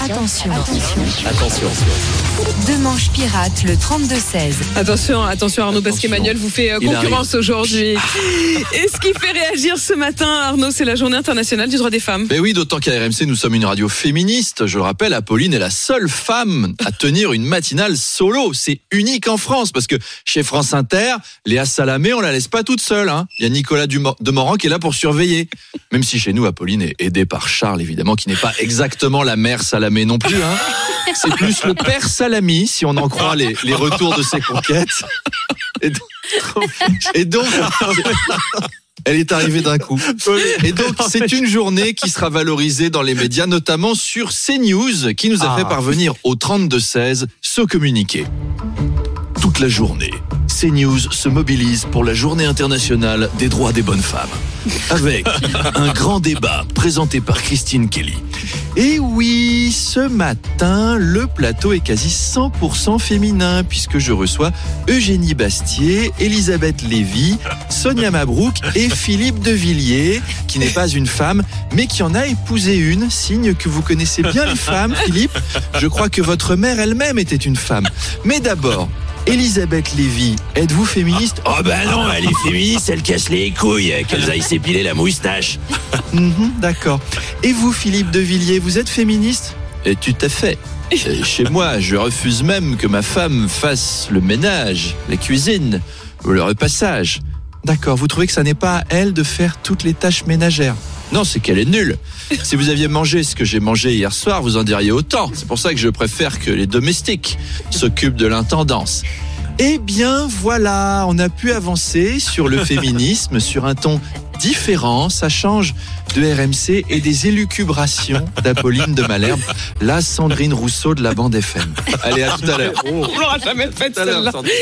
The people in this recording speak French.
Attention, Attention. deux manches pirates, le 32-16. Attention, attention Arnaud, parce Attention. qu'Emmanuel vous fait euh, concurrence aujourd'hui. Et ce qui fait réagir ce matin, Arnaud, c'est la journée internationale du droit des femmes. Ben oui, d'autant qu'à RMC, nous sommes une radio féministe. Je le rappelle, Apolline est la seule femme à tenir une matinale solo. C'est unique en France parce que chez France Inter, Léa Salamé, on la laisse pas toute seule. Hein. Il y a Nicolas Demorand qui est là pour surveiller. Même si chez nous, Apolline est aidée par Charles, évidemment, qui n'est pas exactement la mère Salamé non plus. Hein. C'est plus le père Salami, si on en croit les, les retours de ses conquêtes. Et donc, et donc elle est arrivée d'un coup. Et donc, c'est une journée qui sera valorisée dans les médias, notamment sur CNews, qui nous a fait parvenir au 32-16 ce communiqué. Toute la journée, CNews se mobilise pour la journée internationale des droits des bonnes femmes. Avec un grand débat présenté par Christine Kelly. Et oui, ce matin, le plateau est quasi 100% féminin puisque je reçois Eugénie Bastier, Elisabeth Lévy, Sonia Mabrouk et Philippe de Villiers, qui n'est pas une femme, mais qui en a épousé une, signe que vous connaissez bien les femmes, Philippe. Je crois que votre mère elle-même était une femme. Mais d'abord, Elisabeth Lévy, êtes-vous féministe Oh bah non, elle est féministe, elle casse les couilles, qu'elles aillent s'épiler la moustache. Mhm, D'accord. Et vous, Philippe de Villiers, vous êtes féministe Et tout à fait. Chez moi, je refuse même que ma femme fasse le ménage, la cuisine ou le repassage. D'accord, vous trouvez que ça n'est pas à elle de faire toutes les tâches ménagères Non, c'est qu'elle est nulle. Si vous aviez mangé ce que j'ai mangé hier soir, vous en diriez autant. C'est pour ça que je préfère que les domestiques s'occupent de l'intendance. Eh bien voilà, on a pu avancer sur le féminisme sur un ton différent. Ça change de RMC et des élucubrations d'Apolline de Malherbe, la Sandrine Rousseau de la bande FM. Allez, à tout à l'heure. On l'aura jamais faite celle-là. Sandrine.